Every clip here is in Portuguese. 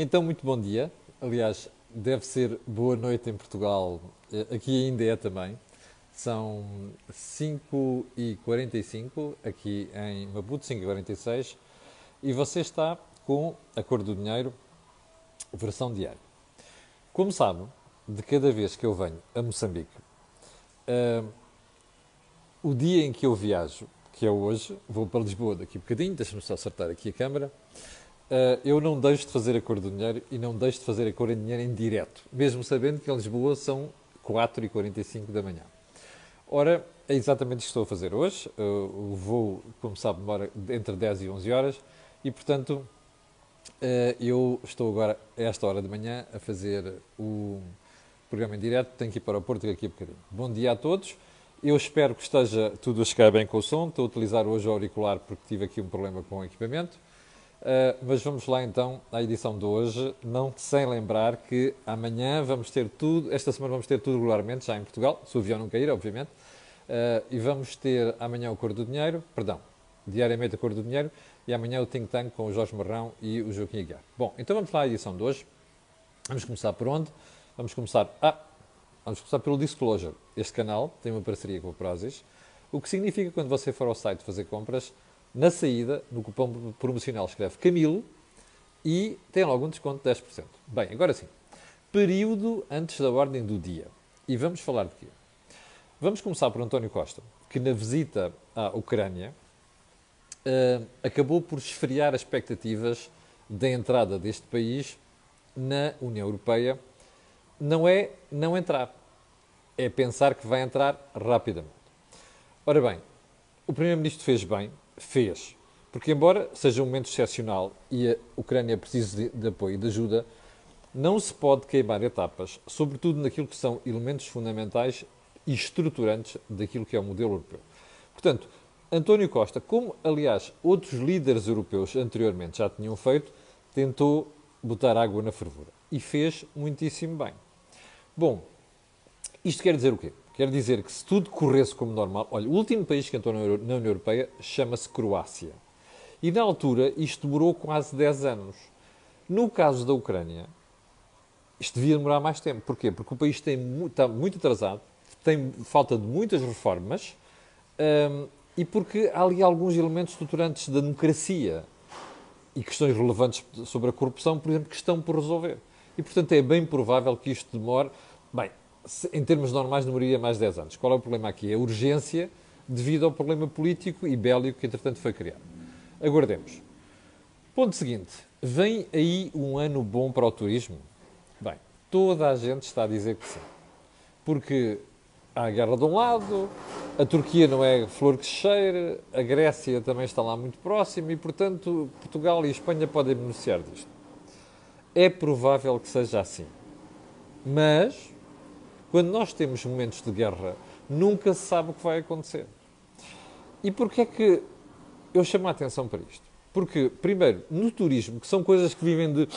Então, muito bom dia. Aliás, deve ser boa noite em Portugal. Eh, aqui ainda é também. São 5h45, aqui em Maputo, 5h46. E você está com a cor do dinheiro, versão diária. Como sabe, de cada vez que eu venho a Moçambique, uh, o dia em que eu viajo, que é hoje, vou para Lisboa daqui a bocadinho, deixa-me só acertar aqui a câmara, uh, eu não deixo de fazer a cor do dinheiro e não deixo de fazer a cor em dinheiro em direto, mesmo sabendo que em Lisboa são 4h45 da manhã. Ora, é exatamente isto que estou a fazer hoje. Uh, o voo, como sabe, demora entre 10 e 11 horas e, portanto, uh, eu estou agora, a esta hora de manhã, a fazer o programa em direto. Tenho que ir para o Porto daqui a bocadinho. Bom dia a todos. Eu espero que esteja tudo a chegar bem com o som. Estou a utilizar hoje o auricular porque tive aqui um problema com o equipamento. Uh, mas vamos lá então à edição de hoje, não sem lembrar que amanhã vamos ter tudo, esta semana vamos ter tudo regularmente, já em Portugal, se o avião não cair, obviamente, uh, e vamos ter amanhã o Cor do Dinheiro, perdão, diariamente a Cor do Dinheiro, e amanhã o Think Tank com o Jorge Marrão e o Joaquim Aguiar. Bom, então vamos lá à edição de hoje. Vamos começar por onde? Vamos começar, ah, vamos começar pelo Disclosure. Este canal tem uma parceria com o Prozis, o que significa que quando você for ao site fazer compras, na saída, no cupom promocional, escreve Camilo e tem logo um desconto de 10%. Bem, agora sim. Período antes da ordem do dia. E vamos falar de quê? Vamos começar por António Costa, que na visita à Ucrânia uh, acabou por esfriar as expectativas da entrada deste país na União Europeia. Não é não entrar, é pensar que vai entrar rapidamente. Ora bem, o Primeiro-Ministro fez bem, fez. Porque, embora seja um momento excepcional e a Ucrânia precise de, de apoio e de ajuda, não se pode queimar etapas, sobretudo naquilo que são elementos fundamentais e estruturantes daquilo que é o modelo europeu. Portanto, António Costa, como aliás outros líderes europeus anteriormente já tinham feito, tentou botar água na fervura e fez muitíssimo bem. Bom, isto quer dizer o quê? Quer dizer que se tudo corresse como normal. Olha, o último país que entrou na União Europeia chama-se Croácia. E na altura isto demorou quase 10 anos. No caso da Ucrânia, isto devia demorar mais tempo. Porquê? Porque o país tem, está muito atrasado, tem falta de muitas reformas um, e porque há ali alguns elementos estruturantes da democracia e questões relevantes sobre a corrupção, por exemplo, que estão por resolver. E, portanto, é bem provável que isto demore. Em termos normais, demoraria mais de 10 anos. Qual é o problema aqui? É a urgência devido ao problema político e bélico que, entretanto, foi criado. Aguardemos. Ponto seguinte. Vem aí um ano bom para o turismo? Bem, toda a gente está a dizer que sim. Porque há a guerra de um lado, a Turquia não é flor que cheira, a Grécia também está lá muito próxima e, portanto, Portugal e Espanha podem beneficiar disto. É provável que seja assim. Mas quando nós temos momentos de guerra, nunca se sabe o que vai acontecer. E porquê é que eu chamo a atenção para isto? Porque, primeiro, no turismo, que são coisas que vivem de,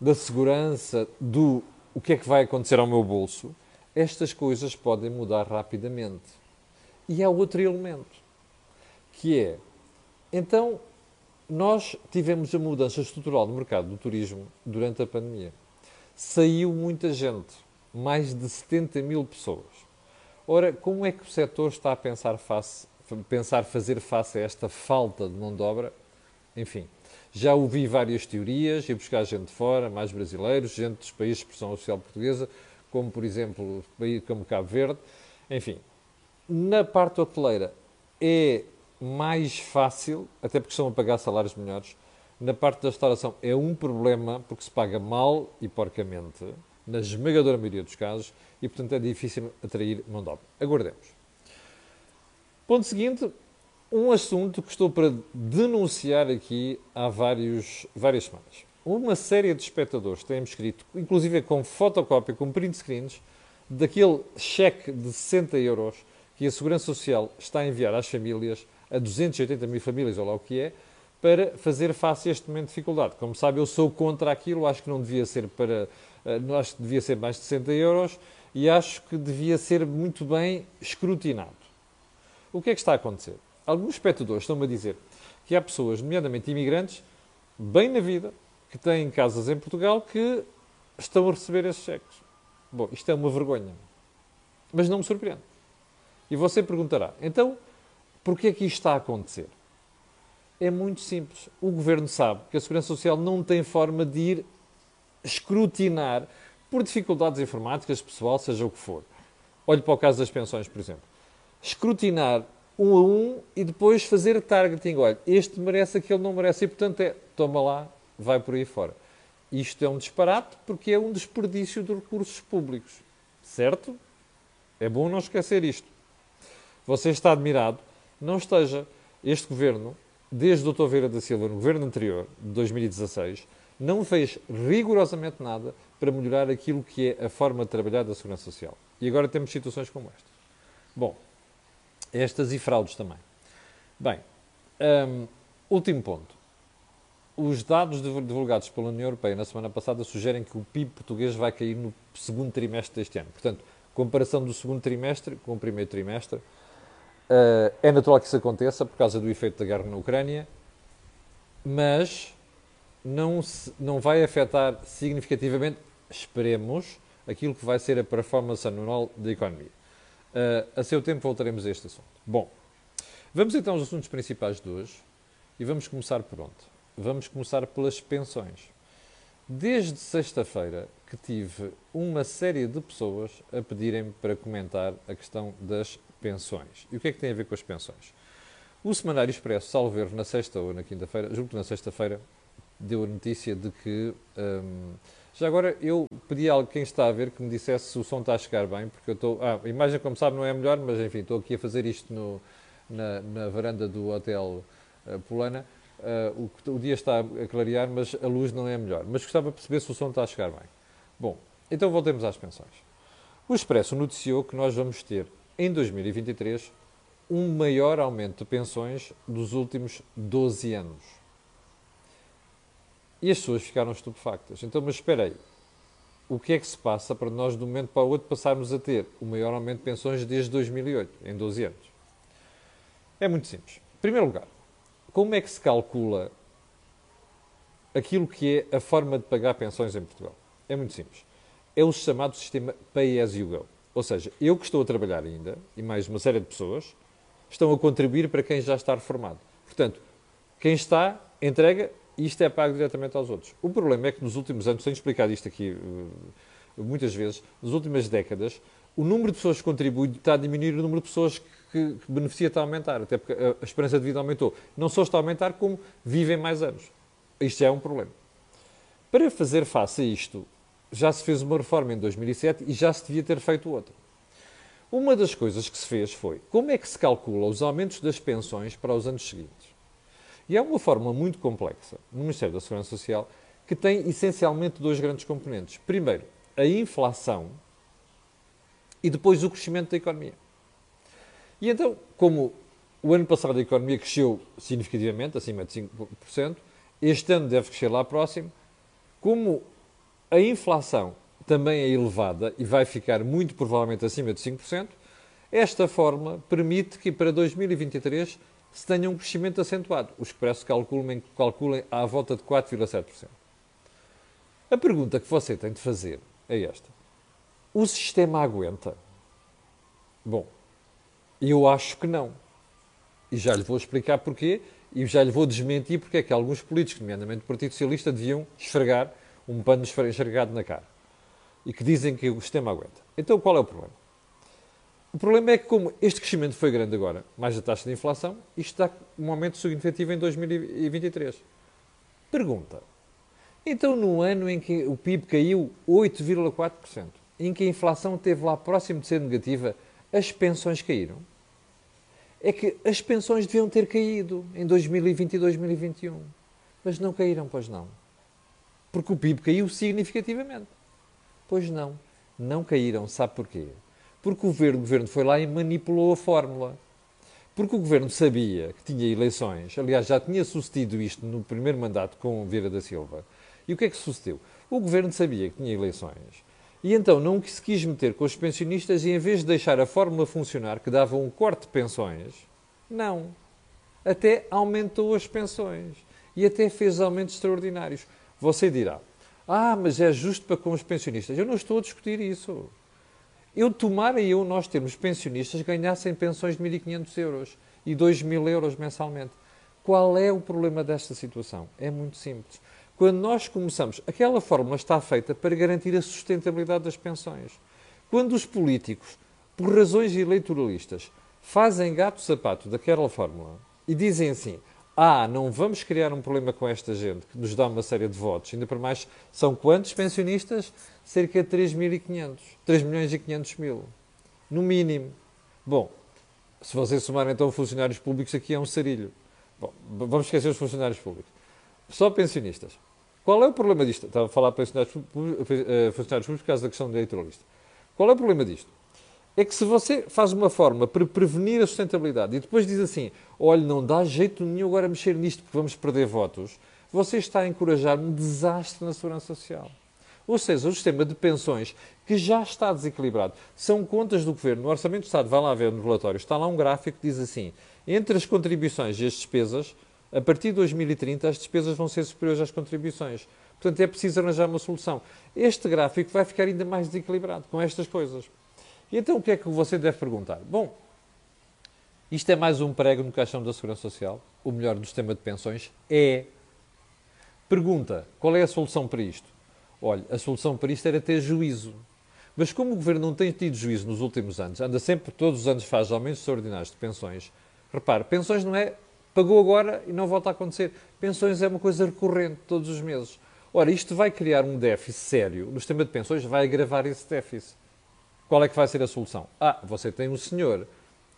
da segurança, do o que é que vai acontecer ao meu bolso, estas coisas podem mudar rapidamente. E há outro elemento, que é, então, nós tivemos a mudança estrutural do mercado do turismo durante a pandemia. Saiu muita gente mais de 70 mil pessoas. Ora, como é que o setor está a pensar, face, pensar fazer face a esta falta de mão de obra? Enfim, já ouvi várias teorias, e buscar gente de fora, mais brasileiros, gente dos países de expressão social portuguesa, como por exemplo como Cabo Verde. Enfim, na parte hoteleira é mais fácil, até porque estão a pagar salários melhores. Na parte da restauração é um problema porque se paga mal e porcamente na esmagadora maioria dos casos, e portanto é difícil atrair mão de obra. Aguardemos. Ponto seguinte, um assunto que estou para denunciar aqui há vários, várias semanas. Uma série de espectadores têm escrito, inclusive com fotocópia, com print screens, daquele cheque de 60 euros que a Segurança Social está a enviar às famílias, a 280 mil famílias, ou lá o que é, para fazer face a este momento de dificuldade. Como sabe, eu sou contra aquilo, acho que não devia ser para uh, acho que devia ser mais de 60 euros e acho que devia ser muito bem escrutinado. O que é que está a acontecer? Alguns espectadores estão-me a dizer que há pessoas, nomeadamente imigrantes, bem na vida, que têm casas em Portugal que estão a receber esses cheques. Bom, isto é uma vergonha. Mas não me surpreende. E você perguntará, então, porquê é que isto está a acontecer? É muito simples. O Governo sabe que a Segurança Social não tem forma de ir escrutinar por dificuldades informáticas, pessoal, seja o que for. Olhe para o caso das pensões, por exemplo. Escrutinar um a um e depois fazer targeting. Olha, este merece, aquele não merece. E, portanto, é, toma lá, vai por aí fora. Isto é um disparate porque é um desperdício de recursos públicos. Certo? É bom não esquecer isto. Você está admirado? Não esteja. Este governo, desde o Dr. Veira da Silva, no governo anterior, de 2016, não fez rigorosamente nada para melhorar aquilo que é a forma de trabalhar da Segurança Social. E agora temos situações como esta. Bom, estas e fraudes também. Bem, um, último ponto. Os dados divulgados pela União Europeia na semana passada sugerem que o PIB português vai cair no segundo trimestre deste ano. Portanto, comparação do segundo trimestre com o primeiro trimestre, uh, é natural que isso aconteça por causa do efeito da guerra na Ucrânia, mas não, se, não vai afetar significativamente, esperemos, aquilo que vai ser a performance anual da economia. Uh, a seu tempo voltaremos a este assunto. Bom, vamos então aos assuntos principais de hoje e vamos começar por onde? Vamos começar pelas pensões. Desde sexta-feira que tive uma série de pessoas a pedirem para comentar a questão das pensões. E o que é que tem a ver com as pensões? O Semanário Expresso, salvo na sexta ou na quinta-feira, julgo que na sexta-feira, deu a notícia de que. Um, já agora eu pedi a quem está a ver que me dissesse se o som está a chegar bem, porque eu estou. Ah, a imagem, como sabe, não é a melhor, mas enfim, estou aqui a fazer isto no, na, na varanda do Hotel uh, Polana. Uh, o, o, dia está a clarear, mas a luz não é a melhor. Mas gostava de perceber se o som está a chegar bem. Bom, então voltemos às pensões. O Expresso noticiou que nós vamos ter, em 2023, um maior aumento de pensões dos últimos 12 anos. E as pessoas ficaram estupefactas. Então, mas espera aí. O que é que se passa para nós, de um momento para o outro, passarmos a ter o maior aumento de pensões desde 2008, em 12 anos? É muito simples. Em primeiro lugar, como é que se calcula aquilo que é a forma de pagar pensões em Portugal? É muito simples. É o chamado sistema Pay As You Go. Ou seja, eu que estou a trabalhar ainda, e mais uma série de pessoas, estão a contribuir para quem já está reformado. Portanto, quem está, entrega isto é pago diretamente aos outros. O problema é que nos últimos anos, tenho explicado isto aqui uh, muitas vezes, nas últimas décadas, o número de pessoas que contribuem está a diminuir, o número de pessoas que, que beneficia está a aumentar, até porque a, a esperança de vida aumentou. Não só está a aumentar, como vivem mais anos. Isto já é um problema. Para fazer face a isto, já se fez uma reforma em 2007 e já se devia ter feito outra. Uma das coisas que se fez foi como é que se calcula os aumentos das pensões para os anos seguintes. E é uma fórmula muito complexa no Ministério da Segurança Social que tem essencialmente dois grandes componentes. Primeiro, a inflação e depois o crescimento da economia. E então, como o ano passado a economia cresceu significativamente, acima de 5%, este ano deve crescer lá próximo, como a inflação também é elevada e vai ficar muito provavelmente acima de 5%, esta fórmula permite que para 2023 se tenha um crescimento acentuado. Os expressos calculem, calculem à volta de 4,7%. A pergunta que você tem de fazer é esta: o sistema aguenta? Bom, eu acho que não. E já lhe vou explicar porquê e já lhe vou desmentir porque é que alguns políticos, nomeadamente o Partido Socialista, deviam esfregar um pano esfregado na cara. E que dizem que o sistema aguenta. Então qual é o problema? O problema é que, como este crescimento foi grande agora, mais a taxa de inflação, isto dá um aumento significativo em 2023. Pergunta. Então, no ano em que o PIB caiu 8,4%, em que a inflação esteve lá próximo de ser negativa, as pensões caíram? É que as pensões deviam ter caído em 2020 e 2021. Mas não caíram, pois não. Porque o PIB caiu significativamente. Pois não. Não caíram. Sabe porquê? Porque o governo, o governo foi lá e manipulou a fórmula. Porque o governo sabia que tinha eleições, aliás, já tinha sucedido isto no primeiro mandato com Vieira da Silva. E o que é que sucedeu? O governo sabia que tinha eleições e então não se quis meter com os pensionistas e, em vez de deixar a fórmula funcionar, que dava um corte de pensões, não. Até aumentou as pensões e até fez aumentos extraordinários. Você dirá: Ah, mas é justo para com os pensionistas. Eu não estou a discutir isso. Eu tomara eu, nós termos pensionistas ganhassem pensões de 1.500 euros e 2.000 euros mensalmente. Qual é o problema desta situação? É muito simples. Quando nós começamos, aquela fórmula está feita para garantir a sustentabilidade das pensões. Quando os políticos, por razões eleitoralistas, fazem gato-sapato daquela fórmula e dizem assim: ah, não vamos criar um problema com esta gente que nos dá uma série de votos. Ainda por mais, são quantos pensionistas? Cerca de 3.500. 3 milhões e 500 mil. No mínimo. Bom, se vocês somarem então funcionários públicos, aqui é um sarilho. Bom, vamos esquecer os funcionários públicos. Só pensionistas. Qual é o problema disto? Estava a falar públicos, eh, funcionários públicos por causa da questão do eleitoralista. Qual é o problema disto? É que se você faz uma forma para prevenir a sustentabilidade e depois diz assim, olha, não dá jeito nenhum agora mexer nisto porque vamos perder votos, você está a encorajar um desastre na segurança social. Ou seja, o sistema de pensões, que já está desequilibrado, são contas do governo. No Orçamento do Estado, vai lá ver no relatório, está lá um gráfico que diz assim: entre as contribuições e as despesas, a partir de 2030, as despesas vão ser superiores às contribuições. Portanto, é preciso arranjar uma solução. Este gráfico vai ficar ainda mais desequilibrado com estas coisas. E então o que é que você deve perguntar? Bom, isto é mais um prego no caixão da Segurança Social? O melhor do sistema de pensões? É. Pergunta: qual é a solução para isto? Olha, a solução para isto era ter juízo. Mas como o governo não tem tido juízo nos últimos anos, anda sempre, todos os anos faz aumentos extraordinários de pensões. Repare, pensões não é pagou agora e não volta a acontecer. Pensões é uma coisa recorrente todos os meses. Ora, isto vai criar um déficit sério no sistema de pensões, vai agravar esse déficit. Qual é que vai ser a solução? Ah, você tem um senhor,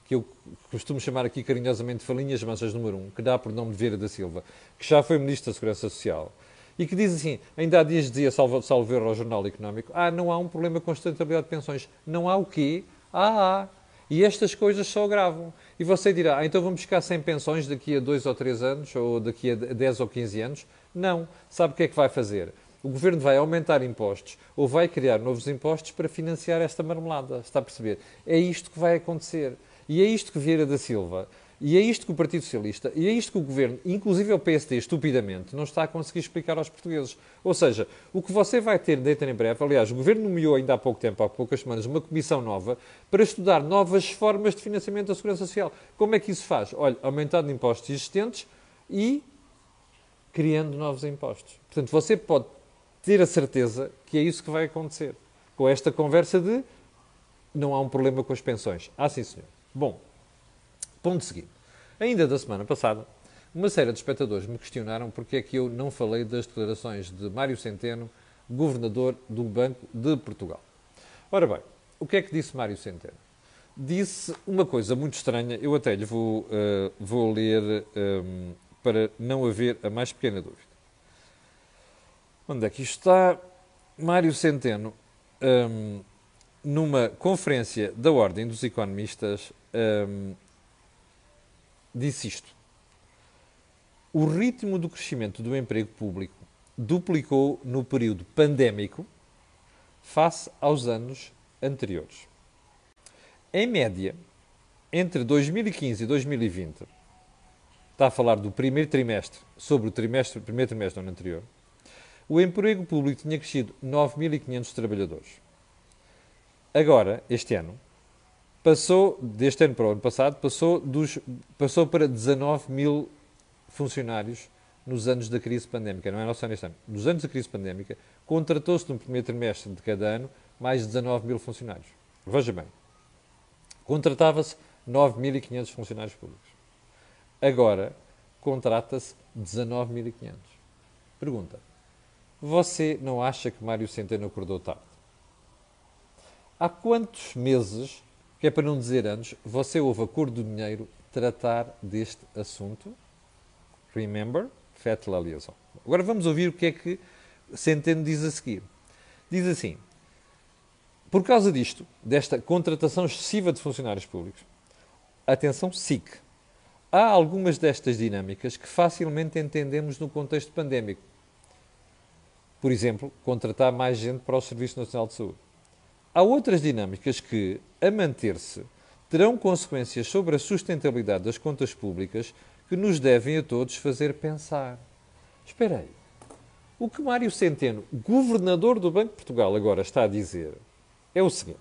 que eu costumo chamar aqui carinhosamente Falinhas Mansas número 1, um, que dá por nome de Vieira da Silva, que já foi Ministro da Segurança Social, e que diz assim, ainda há dias dizia, salvo, salvo ao Jornal Económico, ah, não há um problema com a sustentabilidade de pensões. Não há o quê? Ah, há. E estas coisas só agravam. E você dirá, ah, então vamos ficar sem pensões daqui a dois ou três anos, ou daqui a 10 ou 15 anos? Não. Sabe o que é que vai fazer? O governo vai aumentar impostos ou vai criar novos impostos para financiar esta marmelada. Está a perceber? É isto que vai acontecer. E é isto que Vieira da Silva, e é isto que o Partido Socialista, e é isto que o governo, inclusive o PSD, estupidamente, não está a conseguir explicar aos portugueses. Ou seja, o que você vai ter dentro em breve, aliás, o governo nomeou ainda há pouco tempo, há poucas semanas, uma comissão nova para estudar novas formas de financiamento da Segurança Social. Como é que isso faz? Olha, aumentando impostos existentes e criando novos impostos. Portanto, você pode ter a certeza que é isso que vai acontecer. Com esta conversa de não há um problema com as pensões. Ah, sim, senhor. Bom, ponto seguinte. Ainda da semana passada, uma série de espectadores me questionaram porque é que eu não falei das declarações de Mário Centeno, governador do Banco de Portugal. Ora bem, o que é que disse Mário Centeno? Disse uma coisa muito estranha, eu até lhe vou, uh, vou ler um, ehm, para não haver a mais pequena dúvida. Onde é que isto está? Mário Centeno, um, numa conferência da Ordem dos Economistas, um, disse isto. O ritmo do crescimento do emprego público duplicou no período pandémico face aos anos anteriores. Em média, entre 2015 e 2020, está a falar do primeiro trimestre sobre o trimestre, primeiro trimestre do ano anterior, o emprego público tinha crescido 9.500 trabalhadores. Agora, este ano, passou, deste ano para o ano passado, passou, dos, passou para 19 mil funcionários nos anos da crise pandémica. Não é só neste ano. Nos anos da crise pandémica, contratou-se no primeiro trimestre de cada ano mais de 19 mil funcionários. Veja bem, contratava-se 9.500 funcionários públicos. Agora, contrata-se 19.500. Pergunta: você não acha que Mário Centeno acordou tarde? Há quantos meses, que é para não dizer anos, você ouve a cor do dinheiro tratar deste assunto? Remember? Fetla liaison. Agora vamos ouvir o que é que Centeno diz a seguir. Diz assim: por causa disto, desta contratação excessiva de funcionários públicos, atenção, SIC, há algumas destas dinâmicas que facilmente entendemos no contexto pandémico por exemplo, contratar mais gente para o Serviço Nacional de Saúde. Há outras dinâmicas que, a manter-se, terão consequências sobre a sustentabilidade das contas públicas que nos devem a todos fazer pensar. Espera aí. O que Mário Centeno, governador do Banco de Portugal, agora está a dizer é o seguinte: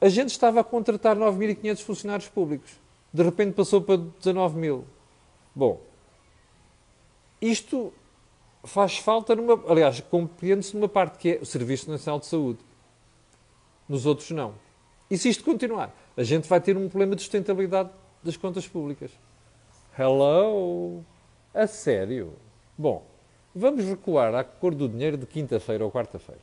a gente estava a contratar 9.500 funcionários públicos, de repente passou para 19 mil. Bom, isto faz falta numa. Aliás, compreende-se numa parte que é o Serviço Nacional de Saúde. Nos outros, não. E se isto continuar, a gente vai ter um problema de sustentabilidade das contas públicas. Hello! A sério? Bom, vamos recuar à cor do dinheiro de quinta-feira ou quarta-feira.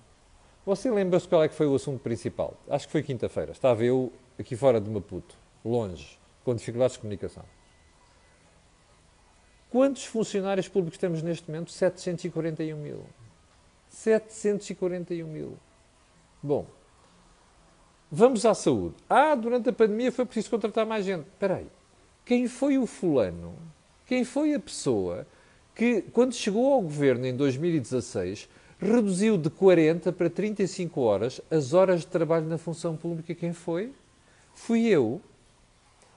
Você lembra-se qual é que foi o assunto principal? Acho que foi quinta-feira. Estava eu aqui fora de Maputo, longe, com dificuldades de comunicação. Quantos funcionários públicos temos neste momento? 741 mil. 741 mil. Bom, vamos à saúde. Ah, durante a pandemia foi preciso contratar mais gente. Espera aí. Quem foi o fulano? Quem foi a pessoa que, quando chegou ao governo em 2016, reduziu de 40 para 35 horas as horas de trabalho na função pública? Quem foi? Fui eu.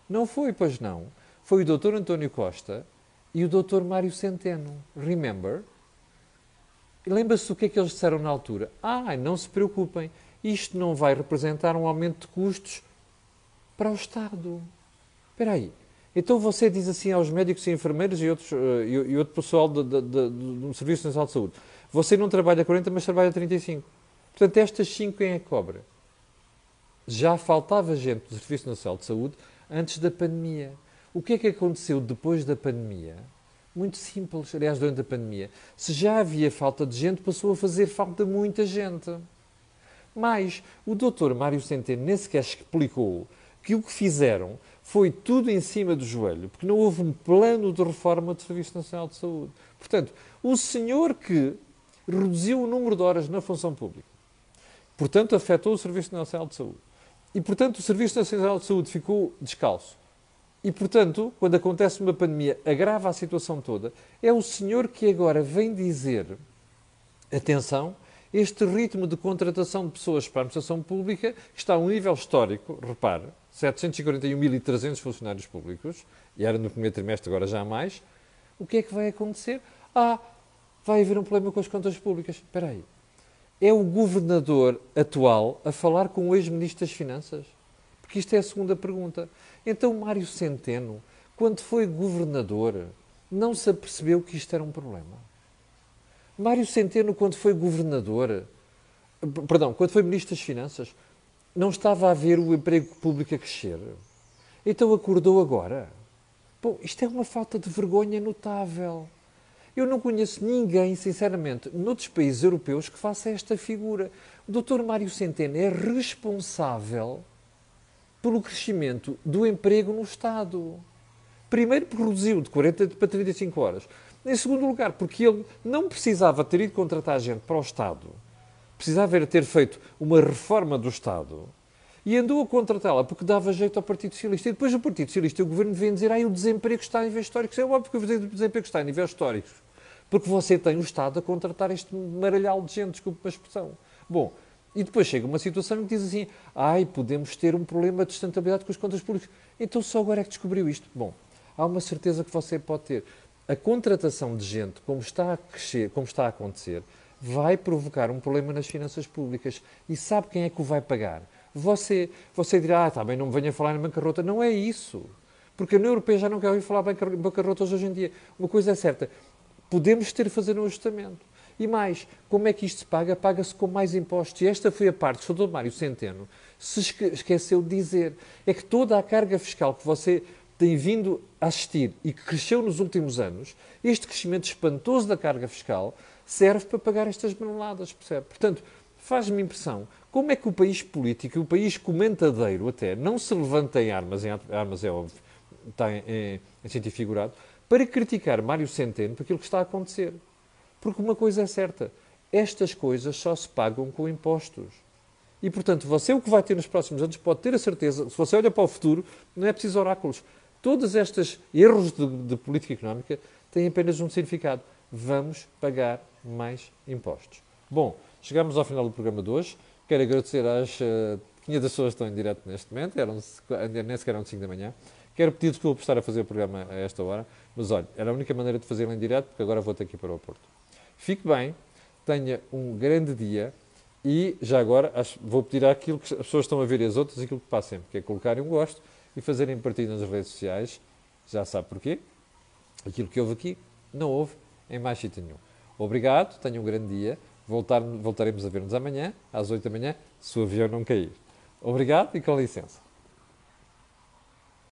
Não foi, pois não. Foi o Dr. António Costa e o Dr. Mário Centeno. Remember? Lembra-se do que é que eles disseram na altura? Ah, não se preocupem, isto não vai representar um aumento de custos para o Estado. Espera aí. Então você diz assim aos médicos e enfermeiros e, outros, uh, e, e, outro pessoal de, de, de, do Serviço Nacional de Saúde: você não trabalha 40, mas trabalha 35. Portanto, estas 5 quem é que cobra? Já faltava gente do Serviço Nacional de Saúde antes da pandemia. O que é que aconteceu depois da pandemia? Muito simples, aliás, durante a pandemia. Se já havia falta de gente, passou a fazer falta muita gente. Mas o doutor Mário Centeno nem sequer explicou que o que fizeram foi tudo em cima do joelho, porque não houve um plano de reforma do Serviço Nacional de Saúde. Portanto, o senhor que reduziu o número de horas na função pública, portanto, afetou o Serviço Nacional de Saúde, e, portanto, o Serviço Nacional de Saúde ficou descalço, e, portanto, quando acontece uma pandemia, agrava a situação toda. É o senhor que agora vem dizer: atenção, este ritmo de contratação de pessoas para a administração pública está a um nível histórico, repare, 741.300 funcionários públicos, e era no primeiro trimestre, agora já há mais. O que é que vai acontecer? Ah, vai haver um problema com as contas públicas. Espera aí. É o governador atual a falar com o ex-ministro das Finanças? Porque isto é a segunda pergunta. Então, Mário Centeno, quando foi governador, não se apercebeu que isto era um problema. Mário Centeno, quando foi governador, perdão, quando foi ministro das Finanças, não estava a ver o emprego público a crescer. Então acordou agora. Bom, isto é uma falta de vergonha notável. Eu não conheço ninguém, sinceramente, noutros países europeus que faça esta figura. O Dr. Mário Centeno é responsável pelo crescimento do emprego no Estado. Primeiro, porque reduziu de 40 para 35 horas. Em segundo lugar, porque ele não precisava ter ido contratar gente para o Estado, precisava ter feito uma reforma do Estado e andou a contratá-la porque dava jeito ao Partido Socialista. E depois o Partido Socialista e o Governo vêm dizer ah, o desemprego está a níveis históricos. É óbvio que o desemprego está a níveis históricos. Porque você tem o Estado a contratar este maralhal de gente, desculpe a expressão. Bom, e depois chega uma situação que diz assim: ai, podemos ter um problema de sustentabilidade com as contas públicas. Então só agora é que descobriu isto. Bom, há uma certeza que você pode ter. A contratação de gente, como está a crescer, como está a acontecer, vai provocar um problema nas finanças públicas. E sabe quem é que o vai pagar? Você, você dirá, ah, está bem, não me venha falar em bancarrota. Não é isso. Porque a União Europeia já não quer ouvir falar em bancarrotas hoje em dia. Uma coisa é certa, podemos ter de fazer um ajustamento. E mais, como é que isto se paga? Paga-se com mais impostos. E esta foi a parte que o Dr. Mário Centeno se esqueceu de dizer. É que toda a carga fiscal que você tem vindo a assistir e que cresceu nos últimos anos, este crescimento espantoso da carga fiscal serve para pagar estas maneladas, percebe? Portanto, faz-me impressão como é que o país político, o país comentadeiro até, não se levanta em armas, em armas é óbvio, está em, em, em sentido figurado, para criticar Mário Centeno por aquilo que está a acontecer. Porque uma coisa é certa: estas coisas só se pagam com impostos. E, portanto, você o que vai ter nos próximos anos pode ter a certeza, se você olha para o futuro, não é preciso oráculos. Todos estes erros de, de política económica têm apenas um significado: vamos pagar mais impostos. Bom, chegamos ao final do programa de hoje. Quero agradecer às uh, 500 pessoas que estão em direto neste momento, eram, nem sequer eram 5 da manhã. Quero pedir desculpa por estar a fazer o programa a esta hora, mas olha, era a única maneira de fazê-lo em direto, porque agora vou ter que ir para o Porto. Fique bem, tenha um grande dia e já agora acho, vou pedir àquilo que as pessoas estão a ver e as outras aquilo que passa sempre, que é colocarem um gosto e fazerem partilha nas redes sociais. Já sabe porquê. Aquilo que houve aqui não houve em mais sítio nenhum. Obrigado, tenha um grande dia. Voltar, voltaremos a ver-nos amanhã, às 8 da manhã, se o avião não cair. Obrigado e com licença.